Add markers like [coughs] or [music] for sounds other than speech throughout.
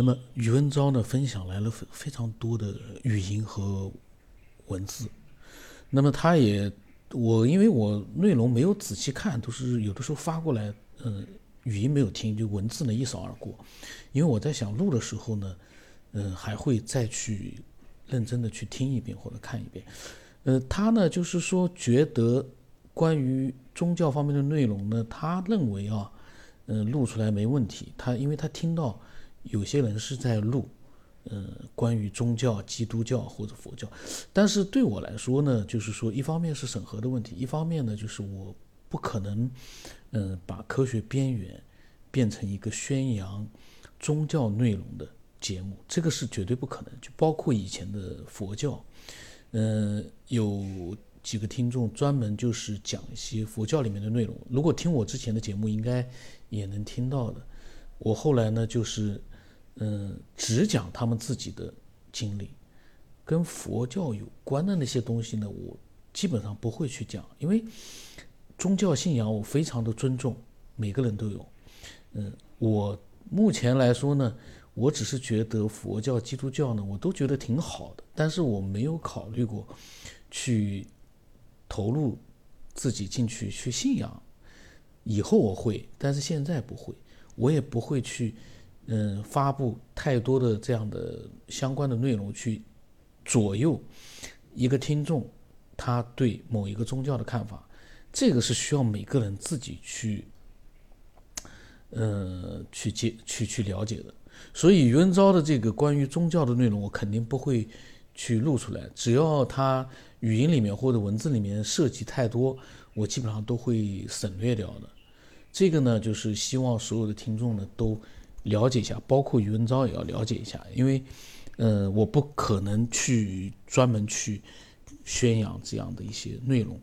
那么宇文昭呢，分享来了非非常多的语音和文字。那么他也，我因为我内容没有仔细看，都是有的时候发过来，嗯，语音没有听，就文字呢一扫而过。因为我在想录的时候呢，嗯，还会再去认真的去听一遍或者看一遍。呃，他呢就是说觉得关于宗教方面的内容呢，他认为啊，嗯，录出来没问题。他因为他听到。有些人是在录，嗯，关于宗教、基督教或者佛教，但是对我来说呢，就是说，一方面是审核的问题，一方面呢，就是我不可能，嗯，把科学边缘变成一个宣扬宗教内容的节目，这个是绝对不可能。就包括以前的佛教，嗯，有几个听众专门就是讲一些佛教里面的内容，如果听我之前的节目，应该也能听到的。我后来呢，就是。嗯，只讲他们自己的经历，跟佛教有关的那些东西呢，我基本上不会去讲，因为宗教信仰我非常的尊重，每个人都有。嗯，我目前来说呢，我只是觉得佛教、基督教呢，我都觉得挺好的，但是我没有考虑过去投入自己进去去信仰。以后我会，但是现在不会，我也不会去。嗯，发布太多的这样的相关的内容去左右一个听众他对某一个宗教的看法，这个是需要每个人自己去，呃，去接去去了解的。所以，袁昭的这个关于宗教的内容，我肯定不会去录出来。只要他语音里面或者文字里面涉及太多，我基本上都会省略掉的。这个呢，就是希望所有的听众呢都。了解一下，包括余文昭也要了解一下，因为，呃，我不可能去专门去宣扬这样的一些内容。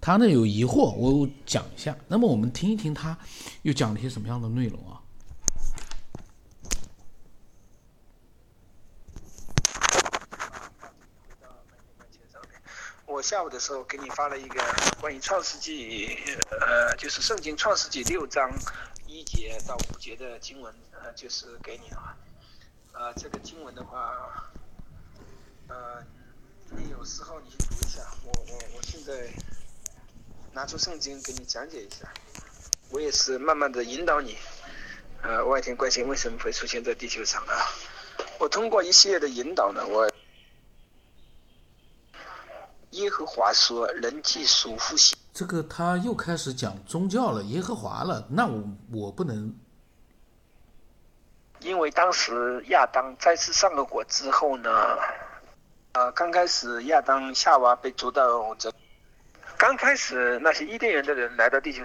他呢有疑惑，我讲一下。那么我们听一听他又讲了些什么样的内容啊？我下午的时候给你发了一个关于创世纪，呃，就是圣经创世纪六章。一节到五节的经文，呃，就是给你啊，呃，这个经文的话，呃，你有时候你读一下，我我我现在拿出圣经给你讲解一下，我也是慢慢的引导你，呃，外天怪星为什么会出现在地球上啊？我通过一系列的引导呢，我耶和华说，人既属乎血。这个他又开始讲宗教了，耶和华了，那我我不能，因为当时亚当再次上了果之后呢，呃，刚开始亚当夏娃被逐到这，刚开始那些伊甸园的人来到地球，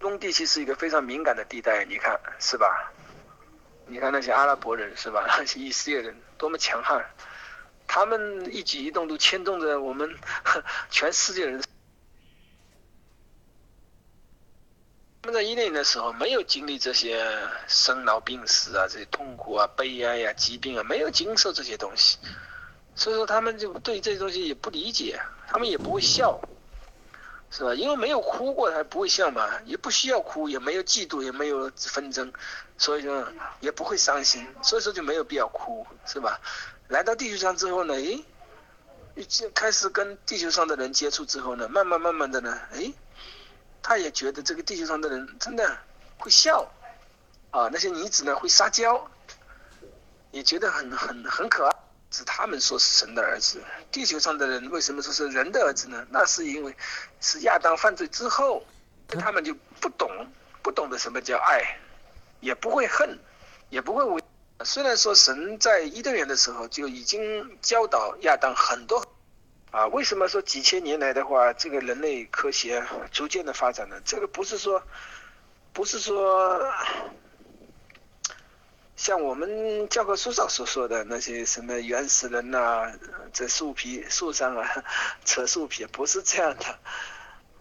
中地区是一个非常敏感的地带，你看是吧？你看那些阿拉伯人是吧？[laughs] 那些以色列人多么强悍，他们一举一动都牵动着我们 [laughs] 全世界人。他们在伊甸的时候没有经历这些生老病死啊，这些痛苦啊、悲哀呀、疾病啊，没有经受这些东西，所以说他们就对这些东西也不理解，他们也不会笑，是吧？因为没有哭过，他不会笑嘛，也不需要哭，也没有嫉妒，也没有纷争，所以说也不会伤心，所以说就没有必要哭，是吧？来到地球上之后呢，诶，就开始跟地球上的人接触之后呢，慢慢慢慢的呢，诶。他也觉得这个地球上的人真的会笑，啊，那些女子呢会撒娇，也觉得很很很可爱。是他们说是神的儿子，地球上的人为什么说是人的儿子呢？那是因为是亚当犯罪之后，他们就不懂，不懂得什么叫爱，也不会恨，也不会为。虽然说神在伊甸园的时候就已经教导亚当很多。啊，为什么说几千年来的话，这个人类科学逐渐的发展呢？这个不是说，不是说，像我们教科书上所说的那些什么原始人呐，在树皮树上啊扯树皮，不是这样的。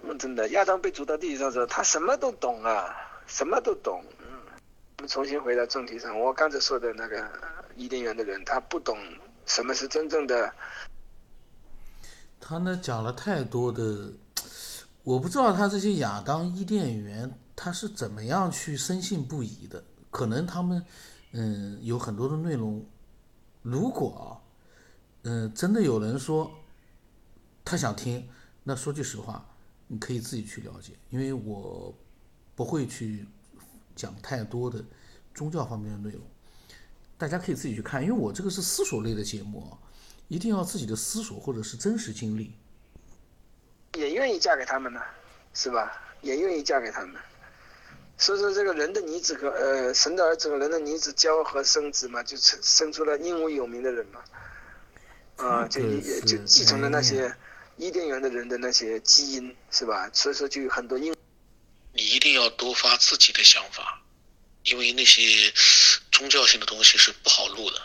嗯，真的，亚当被逐到地球上时候，他什么都懂啊，什么都懂。我们重新回到正题上，我刚才说的那个伊甸园的人，他不懂什么是真正的。他呢讲了太多的，我不知道他这些亚当伊甸园他是怎么样去深信不疑的。可能他们，嗯，有很多的内容，如果啊，嗯，真的有人说他想听，那说句实话，你可以自己去了解，因为我不会去讲太多的宗教方面的内容，大家可以自己去看，因为我这个是思索类的节目啊，一定要自己的思索或者是真实经历。也愿意嫁给他们呢，是吧？也愿意嫁给他们。所以说，这个人的女子和呃神的儿子和人的女子交合生子嘛，就生生出了英武有名的人嘛。啊，就也就继承了那些伊甸园的人的那些基因，是吧？所以说，就有很多英。你一定要多发自己的想法，因为那些宗教性的东西是不好录的，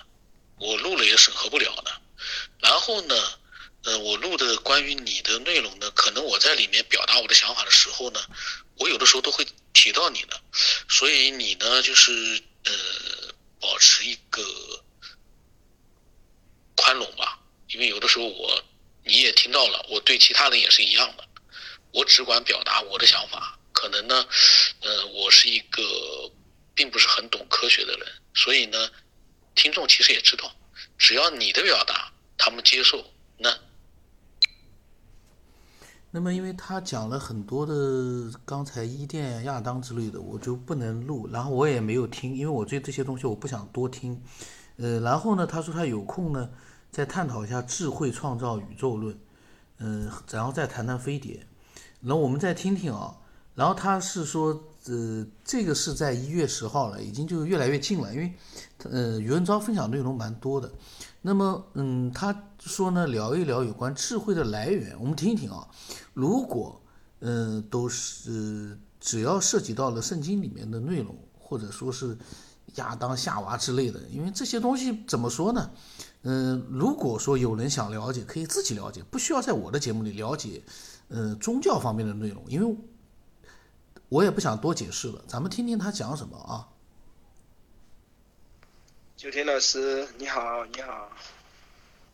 我录了也审核不了的。然后呢？呃，我录的关于你的内容呢，可能我在里面表达我的想法的时候呢，我有的时候都会提到你的，所以你呢，就是呃，保持一个宽容吧，因为有的时候我你也听到了，我对其他人也是一样的，我只管表达我的想法，可能呢，呃，我是一个并不是很懂科学的人，所以呢，听众其实也知道，只要你的表达他们接受，那。那么，因为他讲了很多的刚才伊甸、亚当之类的，我就不能录，然后我也没有听，因为我对这些东西我不想多听。呃，然后呢，他说他有空呢，再探讨一下智慧创造宇宙论，嗯，然后再谈谈飞碟。然后我们再听听啊。然后他是说，呃，这个是在一月十号了，已经就越来越近了，因为，呃，余文昭分享内容蛮多的。那么，嗯，他说呢，聊一聊有关智慧的来源，我们听一听啊。如果，嗯，都是只要涉及到了圣经里面的内容，或者说是亚当夏娃之类的，因为这些东西怎么说呢？嗯，如果说有人想了解，可以自己了解，不需要在我的节目里了解，呃，宗教方面的内容，因为我也不想多解释了。咱们听听他讲什么啊。九天老师，你好，你好，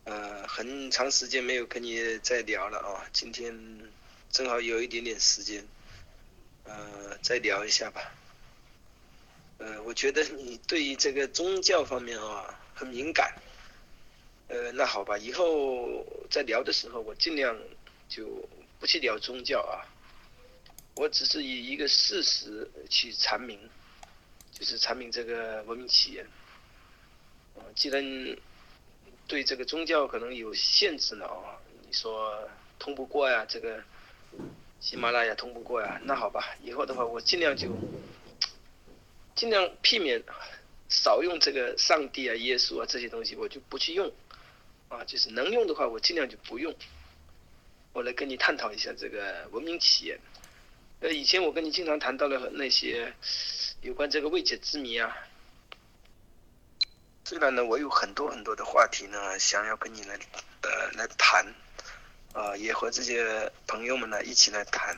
呃，很长时间没有跟你再聊了啊，今天正好有一点点时间，呃，再聊一下吧。呃，我觉得你对于这个宗教方面啊很敏感，呃，那好吧，以后在聊的时候我尽量就不去聊宗教啊，我只是以一个事实去阐明，就是阐明这个文明起源。既然对这个宗教可能有限制了啊，你说通不过呀，这个喜马拉雅通不过呀，那好吧，以后的话我尽量就尽量避免少用这个上帝啊、耶稣啊这些东西，我就不去用啊，就是能用的话我尽量就不用。我来跟你探讨一下这个文明起源。呃，以前我跟你经常谈到了那些有关这个未解之谜啊。虽然呢，我有很多很多的话题呢，想要跟你来，呃，来谈，啊，也和这些朋友们呢一起来谈，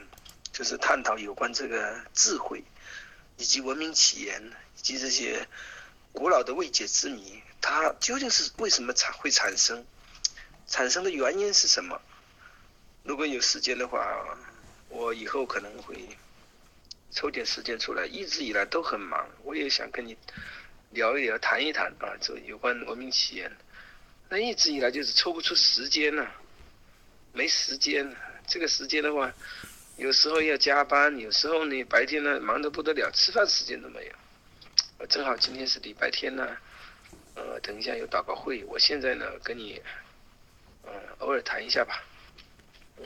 就是探讨有关这个智慧，以及文明起源，以及这些古老的未解之谜，它究竟是为什么产会产生，产生的原因是什么？如果有时间的话，我以后可能会抽点时间出来。一直以来都很忙，我也想跟你。聊一聊，谈一谈啊，这有关文明起源，那一直以来就是抽不出时间呢，没时间。这个时间的话，有时候要加班，有时候呢白天呢忙得不得了，吃饭时间都没有。我正好今天是礼拜天呢，呃，等一下有祷告会，我现在呢跟你，嗯，偶尔谈一下吧。嗯，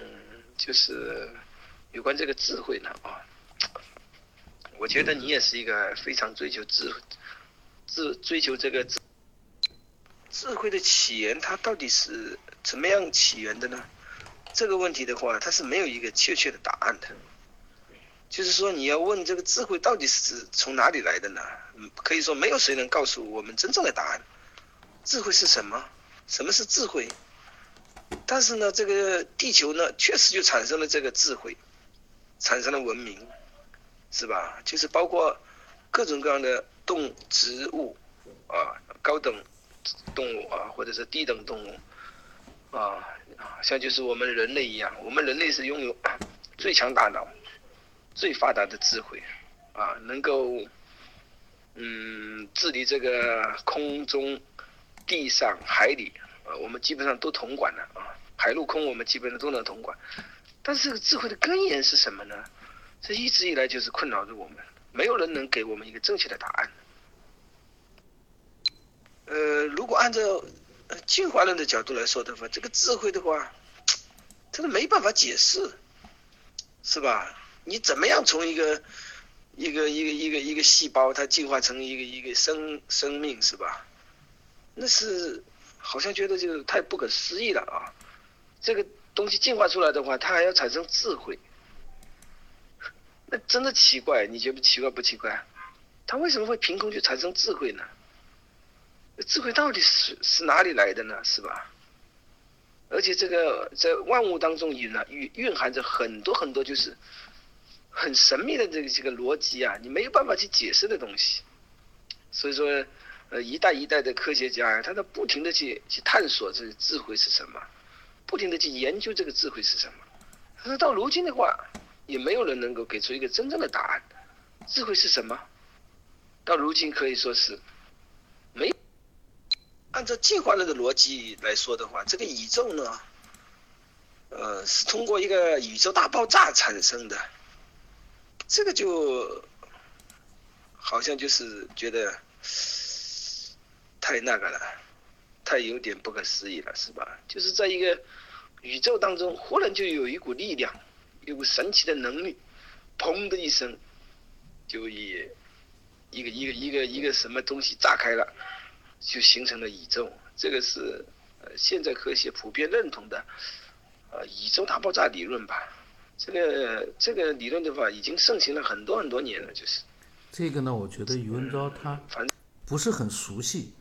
就是有关这个智慧呢啊，我觉得你也是一个非常追求智慧。智追求这个智智慧的起源，它到底是怎么样起源的呢？这个问题的话，它是没有一个确切的答案的。就是说，你要问这个智慧到底是从哪里来的呢？可以说，没有谁能告诉我们真正的答案。智慧是什么？什么是智慧？但是呢，这个地球呢，确实就产生了这个智慧，产生了文明，是吧？就是包括各种各样的。动植物啊，高等动物啊，或者是低等动物啊，像就是我们人类一样，我们人类是拥有 [coughs] 最强大脑、最发达的智慧啊，能够嗯，治理这个空中、地上、海里，呃，我们基本上都统管了啊，海陆空我们基本上都能统管。但是这个智慧的根源是什么呢？这一直以来就是困扰着我们，没有人能给我们一个正确的答案。呃，如果按照进化论的角度来说的话，这个智慧的话，这个没办法解释，是吧？你怎么样从一个一个一个一个一个细胞，它进化成一个一个生生命，是吧？那是好像觉得就太不可思议了啊！这个东西进化出来的话，它还要产生智慧，那真的奇怪，你觉得奇怪不奇怪？它为什么会凭空就产生智慧呢？智慧到底是是哪里来的呢？是吧？而且这个在万物当中隐了蕴蕴含着很多很多就是很神秘的这个这个逻辑啊，你没有办法去解释的东西。所以说，呃，一代一代的科学家呀，他在不停的去去探索这个智慧是什么，不停的去研究这个智慧是什么。可是到如今的话，也没有人能够给出一个真正的答案。智慧是什么？到如今可以说是没。按照进化论的逻辑来说的话，这个宇宙呢，呃，是通过一个宇宙大爆炸产生的，这个就好像就是觉得太那个了，太有点不可思议了，是吧？就是在一个宇宙当中，忽然就有一股力量，有股神奇的能力，砰的一声，就以一个一个一个一个什么东西炸开了。就形成了宇宙，这个是呃现在科学普遍认同的，呃宇宙大爆炸理论吧。这个这个理论的话，已经盛行了很多很多年了，就是。这个呢，我觉得余文昭他不是很熟悉，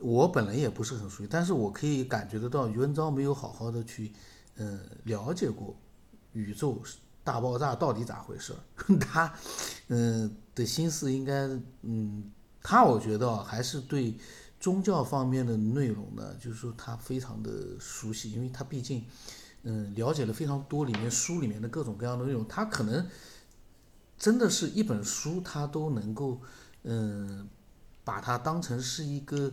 我本来也不是很熟悉，但是我可以感觉得到余文昭没有好好的去嗯了解过宇宙大爆炸到底咋回事 [laughs] 他嗯的心思应该嗯他我觉得还是对。宗教方面的内容呢，就是说他非常的熟悉，因为他毕竟，嗯，了解了非常多里面书里面的各种各样的内容，他可能真的是一本书，他都能够，嗯，把它当成是一个，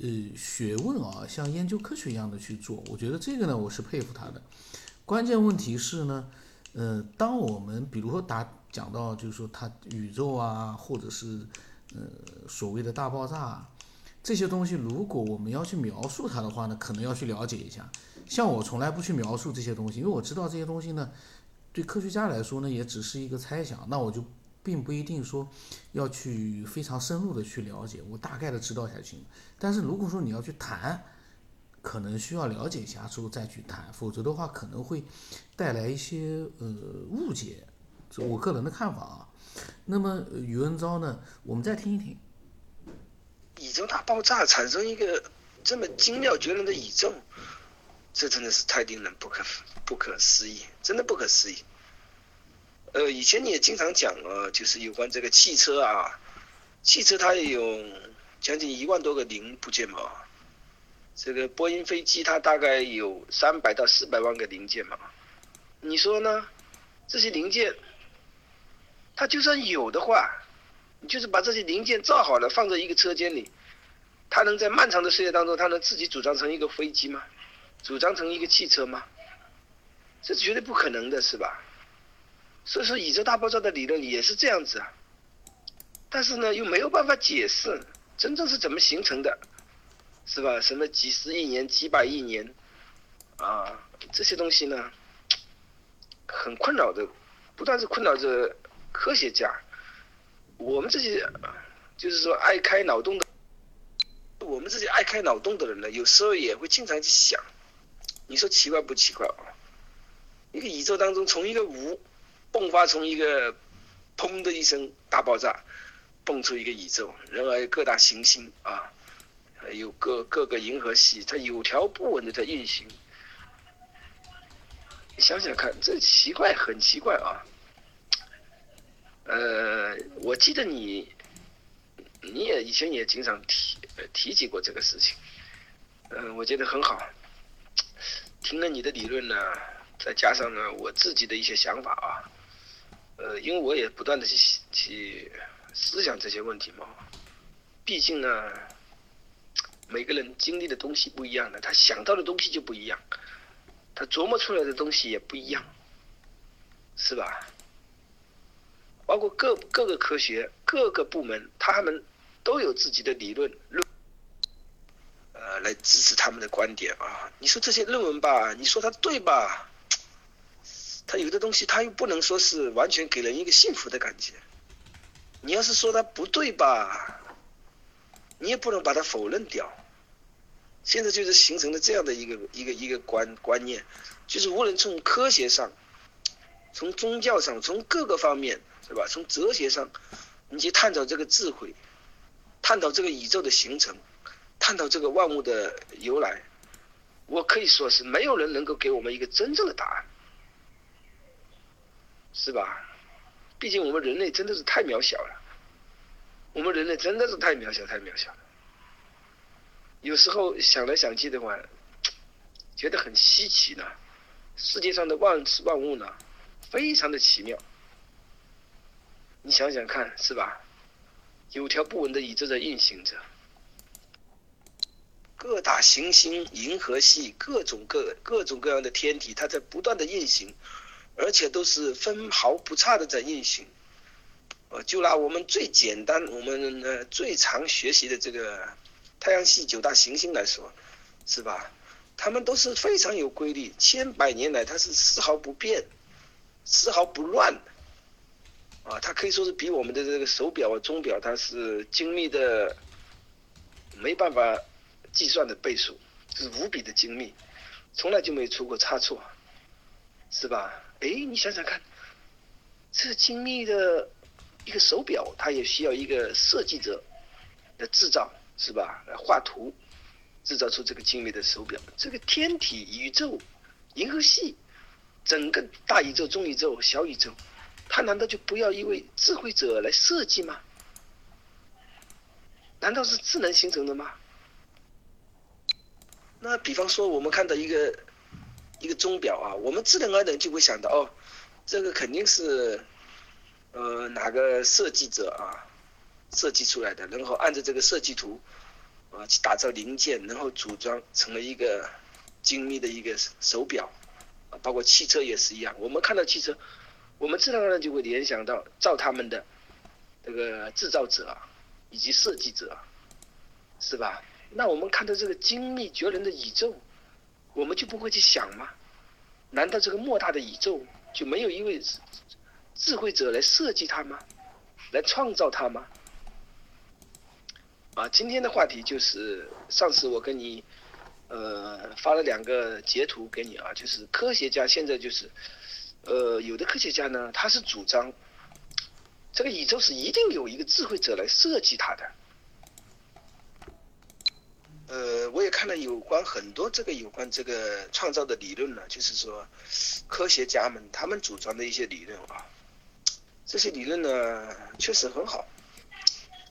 呃，学问啊，像研究科学一样的去做。我觉得这个呢，我是佩服他的。关键问题是呢，呃，当我们比如说打讲到就是说他宇宙啊，或者是呃所谓的大爆炸。这些东西，如果我们要去描述它的话呢，可能要去了解一下。像我从来不去描述这些东西，因为我知道这些东西呢，对科学家来说呢，也只是一个猜想。那我就并不一定说要去非常深入的去了解，我大概的知道一下就行。但是如果说你要去谈，可能需要了解一下之后再去谈，否则的话可能会带来一些呃误解，这我个人的看法啊。那么宇文昭呢，我们再听一听。宇宙大爆炸产生一个这么精妙绝伦的宇宙，这真的是太令人不可不可思议，真的不可思议。呃，以前你也经常讲啊，就是有关这个汽车啊，汽车它也有将近一万多个零部件嘛，这个波音飞机它大概有三百到四百万个零件嘛，你说呢？这些零件，它就算有的话。你就是把这些零件造好了，放在一个车间里，它能在漫长的岁月当中，它能自己组装成一个飞机吗？组装成一个汽车吗？这绝对不可能的，是吧？所以说，宇宙大爆炸的理论也是这样子啊。但是呢，又没有办法解释真正是怎么形成的，是吧？什么几十亿年、几百亿年啊，这些东西呢，很困扰的，不但是困扰着科学家。我们这些，就是说爱开脑洞的，我们这些爱开脑洞的人呢，有时候也会经常去想，你说奇怪不奇怪啊？一个宇宙当中，从一个无迸发出一个砰的一声大爆炸，蹦出一个宇宙，然后各大行星啊，还有各各个银河系，它有条不紊的在运行。你想想看，这奇怪，很奇怪啊。呃，我记得你，你也以前也经常提提及过这个事情，嗯，我觉得很好。听了你的理论呢，再加上呢我自己的一些想法啊，呃，因为我也不断的去去思想这些问题嘛。毕竟呢，每个人经历的东西不一样的，他想到的东西就不一样，他琢磨出来的东西也不一样，是吧？包括各各个科学各个部门，他们都有自己的理论论，呃，来支持他们的观点啊。你说这些论文吧，你说它对吧？他有的东西他又不能说是完全给人一个幸福的感觉。你要是说他不对吧，你也不能把它否认掉。现在就是形成了这样的一个一个一个观观念，就是无论从科学上，从宗教上，从各个方面。是吧？从哲学上，你去探讨这个智慧，探讨这个宇宙的形成，探讨这个万物的由来，我可以说是没有人能够给我们一个真正的答案，是吧？毕竟我们人类真的是太渺小了，我们人类真的是太渺小，太渺小了。有时候想来想去的话，觉得很稀奇呢。世界上的万事万物呢，非常的奇妙。你想想看，是吧？有条不紊的宇宙在运行着，各大行星、银河系、各种各各种各样的天体，它在不断的运行，而且都是分毫不差的在运行。呃，就拿我们最简单、我们呃最常学习的这个太阳系九大行星来说，是吧？它们都是非常有规律，千百年来它是丝毫不变，丝毫不乱。啊，它可以说是比我们的这个手表啊、钟表，它是精密的，没办法计算的倍数，是无比的精密，从来就没出过差错，是吧？哎，你想想看，这精密的一个手表，它也需要一个设计者来制造，是吧？来画图，制造出这个精密的手表。这个天体、宇宙、银河系，整个大宇宙、中宇宙、小宇宙。它难道就不要一位智慧者来设计吗？难道是智能形成的吗？那比方说，我们看到一个一个钟表啊，我们自然而然就会想到，哦，这个肯定是呃哪个设计者啊设计出来的，然后按照这个设计图啊去打造零件，然后组装成了一个精密的一个手表啊，包括汽车也是一样，我们看到汽车。我们自然而然就会联想到造他们的这个制造者啊以及设计者，是吧？那我们看到这个精密绝伦的宇宙，我们就不会去想吗？难道这个莫大的宇宙就没有一位智慧者来设计它吗？来创造它吗？啊，今天的话题就是上次我跟你呃发了两个截图给你啊，就是科学家现在就是。呃，有的科学家呢，他是主张这个宇宙是一定有一个智慧者来设计它的。呃，我也看了有关很多这个有关这个创造的理论呢，就是说科学家们他们主张的一些理论啊，这些理论呢确实很好，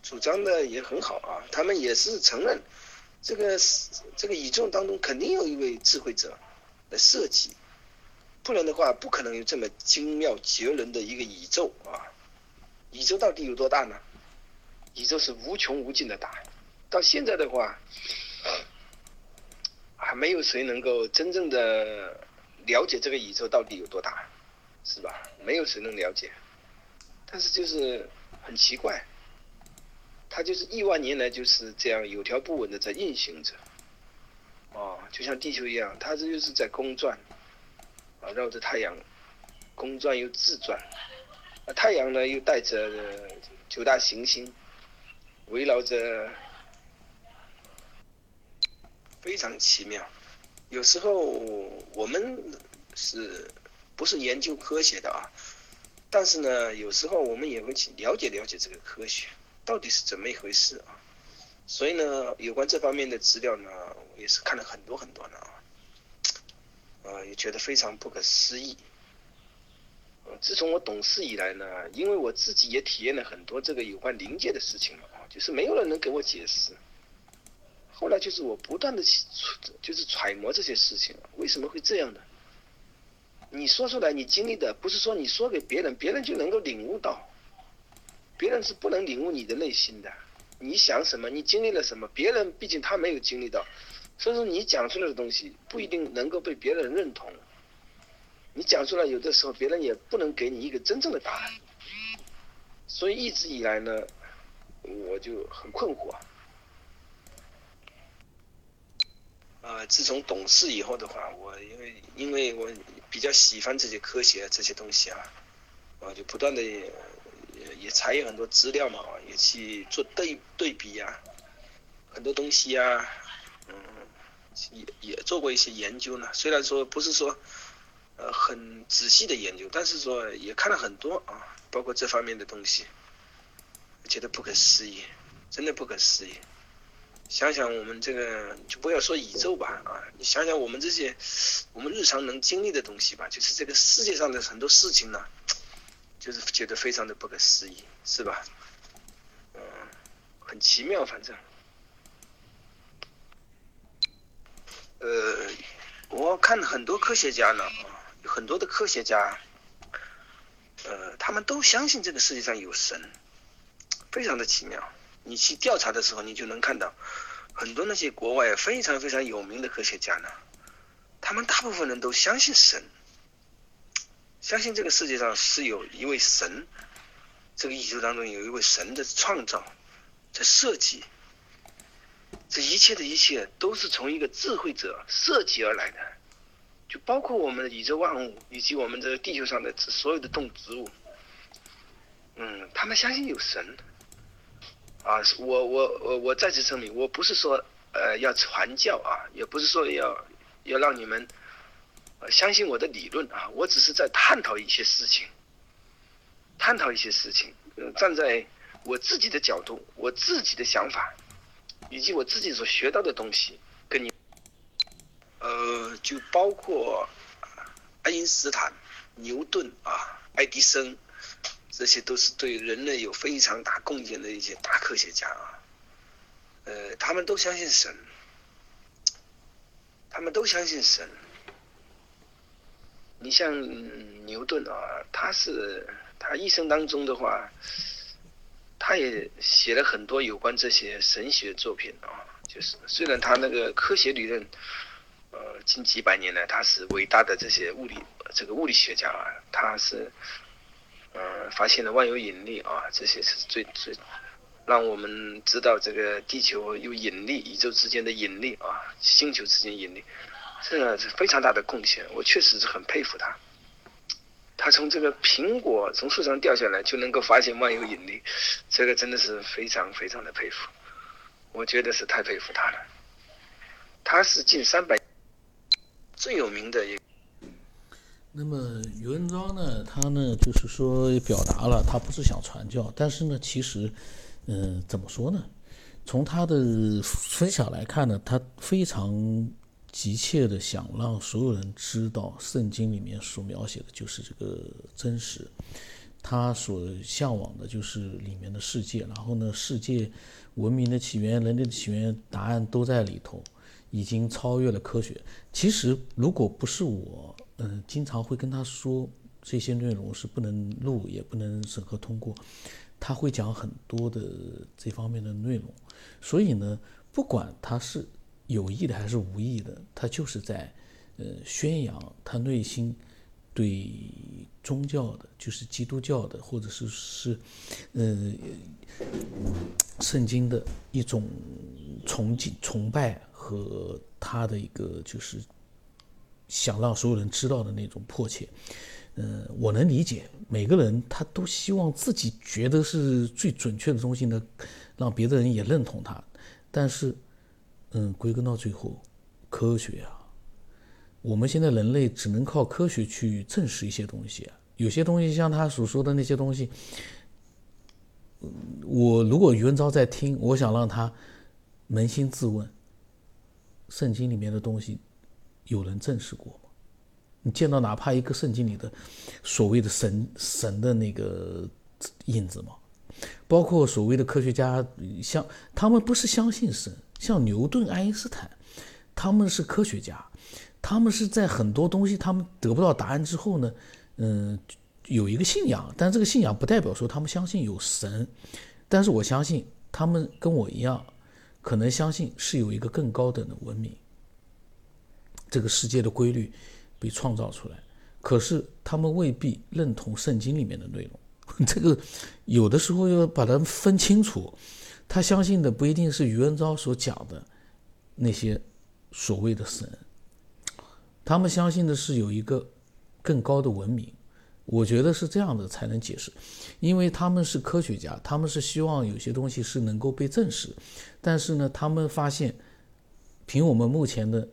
主张的也很好啊，他们也是承认这个这个宇宙当中肯定有一位智慧者来设计。不然的话，不可能有这么精妙绝伦的一个宇宙啊！宇宙到底有多大呢？宇宙是无穷无尽的大，到现在的话，还没有谁能够真正的了解这个宇宙到底有多大，是吧？没有谁能了解。但是就是很奇怪，它就是亿万年来就是这样有条不紊的在运行着，哦，就像地球一样，它这就是在公转。啊，绕着太阳公转又自转，啊，太阳呢又带着九大行星围绕着，非常奇妙。有时候我们是不是研究科学的啊？但是呢，有时候我们也会去了解了解这个科学到底是怎么一回事啊。所以呢，有关这方面的资料呢，我也是看了很多很多的啊。啊，也觉得非常不可思议。自从我懂事以来呢，因为我自己也体验了很多这个有关灵界的事情了啊，就是没有人能给我解释。后来就是我不断的去，就是揣摩这些事情，为什么会这样呢？你说出来，你经历的不是说你说给别人，别人就能够领悟到，别人是不能领悟你的内心的。你想什么？你经历了什么？别人毕竟他没有经历到，所以说你讲出来的东西不一定能够被别人认同。你讲出来，有的时候别人也不能给你一个真正的答案。所以一直以来呢，我就很困惑。啊，自从懂事以后的话，我因为因为我比较喜欢这些科学这些东西啊，我就不断的。也也查阅很多资料嘛，也去做对对比呀，很多东西呀，嗯，也也做过一些研究呢。虽然说不是说呃很仔细的研究，但是说也看了很多啊，包括这方面的东西，觉得不可思议，真的不可思议。想想我们这个，就不要说宇宙吧啊，你想想我们这些我们日常能经历的东西吧，就是这个世界上的很多事情呢。就是觉得非常的不可思议，是吧？嗯，很奇妙，反正。呃，我看很多科学家呢，啊，很多的科学家，呃，他们都相信这个世界上有神，非常的奇妙。你去调查的时候，你就能看到很多那些国外非常非常有名的科学家呢，他们大部分人都相信神。相信这个世界上是有一位神，这个宇宙当中有一位神的创造，在设计，这一切的一切都是从一个智慧者设计而来的，就包括我们的宇宙万物以及我们这个地球上的所有的动植物。嗯，他们相信有神。啊，我我我我再次声明，我不是说呃要传教啊，也不是说要要让你们。相信我的理论啊，我只是在探讨一些事情，探讨一些事情，站在我自己的角度，我自己的想法，以及我自己所学到的东西，跟你，呃，就包括爱因斯坦、牛顿啊、爱迪生，这些都是对人类有非常大贡献的一些大科学家啊，呃，他们都相信神，他们都相信神。你像牛顿啊，他是他一生当中的话，他也写了很多有关这些神学作品啊。就是虽然他那个科学理论，呃，近几百年来他是伟大的这些物理这个物理学家啊，他是呃发现了万有引力啊，这些是最最让我们知道这个地球有引力，宇宙之间的引力啊，星球之间引力。这是非常大的贡献，我确实是很佩服他。他从这个苹果从树上掉下来就能够发现万有引力，这个真的是非常非常的佩服。我觉得是太佩服他了。他是近三百最有名的。一。那么余文章呢？他呢，就是说表达了他不是想传教，但是呢，其实，嗯，怎么说呢？从他的分享来看呢，他非常。急切的想让所有人知道，圣经里面所描写的就是这个真实，他所向往的就是里面的世界。然后呢，世界文明的起源、人类的起源，答案都在里头，已经超越了科学。其实，如果不是我，嗯，经常会跟他说这些内容是不能录，也不能审核通过，他会讲很多的这方面的内容。所以呢，不管他是。有意的还是无意的，他就是在，呃，宣扬他内心对宗教的，就是基督教的，或者是是，呃，圣经的一种崇敬、崇拜和他的一个就是想让所有人知道的那种迫切。嗯，我能理解，每个人他都希望自己觉得是最准确的东西呢，让别的人也认同他，但是。嗯，归根到最后，科学啊，我们现在人类只能靠科学去证实一些东西啊。有些东西像他所说的那些东西，我如果余文昭在听，我想让他扪心自问：圣经里面的东西有人证实过吗？你见到哪怕一个圣经里的所谓的神神的那个印子吗？包括所谓的科学家，像他们不是相信神。像牛顿、爱因斯坦，他们是科学家，他们是在很多东西他们得不到答案之后呢，嗯，有一个信仰，但这个信仰不代表说他们相信有神，但是我相信他们跟我一样，可能相信是有一个更高等的文明，这个世界的规律被创造出来，可是他们未必认同圣经里面的内容。[laughs] 这个有的时候要把它分清楚，他相信的不一定是余文昭所讲的那些所谓的神，他们相信的是有一个更高的文明。我觉得是这样的才能解释，因为他们是科学家，他们是希望有些东西是能够被证实，但是呢，他们发现凭我们目前的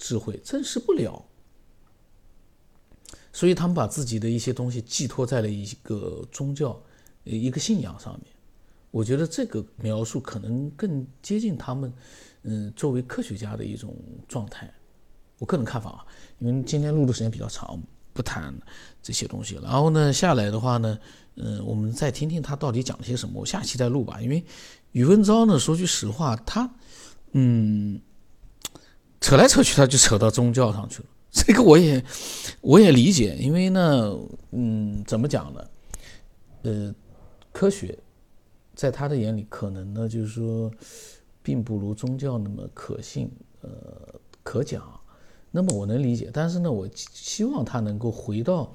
智慧证实不了。所以他们把自己的一些东西寄托在了一个宗教、一个信仰上面。我觉得这个描述可能更接近他们，嗯，作为科学家的一种状态。我个人看法啊，因为今天录的时间比较长，不谈这些东西。然后呢，下来的话呢，嗯，我们再听听他到底讲了些什么。我下期再录吧。因为宇文昭呢，说句实话，他，嗯，扯来扯去，他就扯到宗教上去了。[laughs] 这个我也，我也理解，因为呢，嗯，怎么讲呢？呃，科学在他的眼里，可能呢，就是说，并不如宗教那么可信，呃，可讲。那么我能理解，但是呢，我希望他能够回到，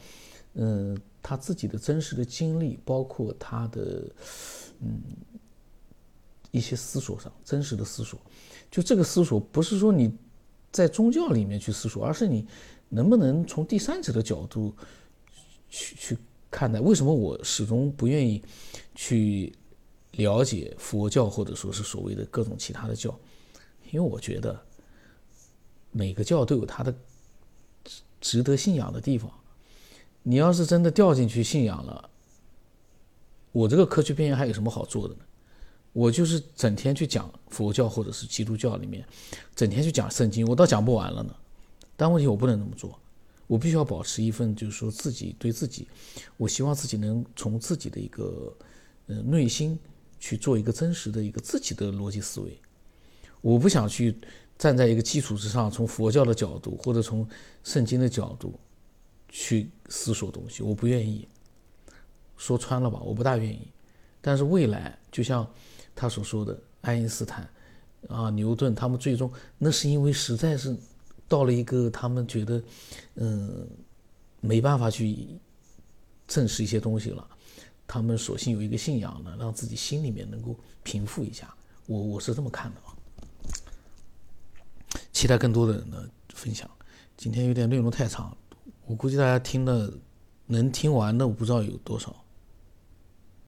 嗯，他自己的真实的经历，包括他的，嗯，一些思索上，真实的思索。就这个思索，不是说你。在宗教里面去思索，而是你能不能从第三者的角度去去看待？为什么我始终不愿意去了解佛教，或者说是所谓的各种其他的教？因为我觉得每个教都有它的值得信仰的地方。你要是真的掉进去信仰了，我这个科学边缘还有什么好做的呢？我就是整天去讲佛教或者是基督教里面，整天去讲圣经，我倒讲不完了呢。但问题我不能这么做，我必须要保持一份就是说自己对自己，我希望自己能从自己的一个呃内心去做一个真实的一个自己的逻辑思维。我不想去站在一个基础之上，从佛教的角度或者从圣经的角度去思索东西，我不愿意。说穿了吧，我不大愿意。但是未来就像。他所说的爱因斯坦，啊，牛顿，他们最终那是因为实在是到了一个他们觉得，嗯，没办法去证实一些东西了，他们索性有一个信仰呢，让自己心里面能够平复一下。我我是这么看的啊。期待更多的人的分享。今天有点内容太长，我估计大家听的能听完的，我不知道有多少。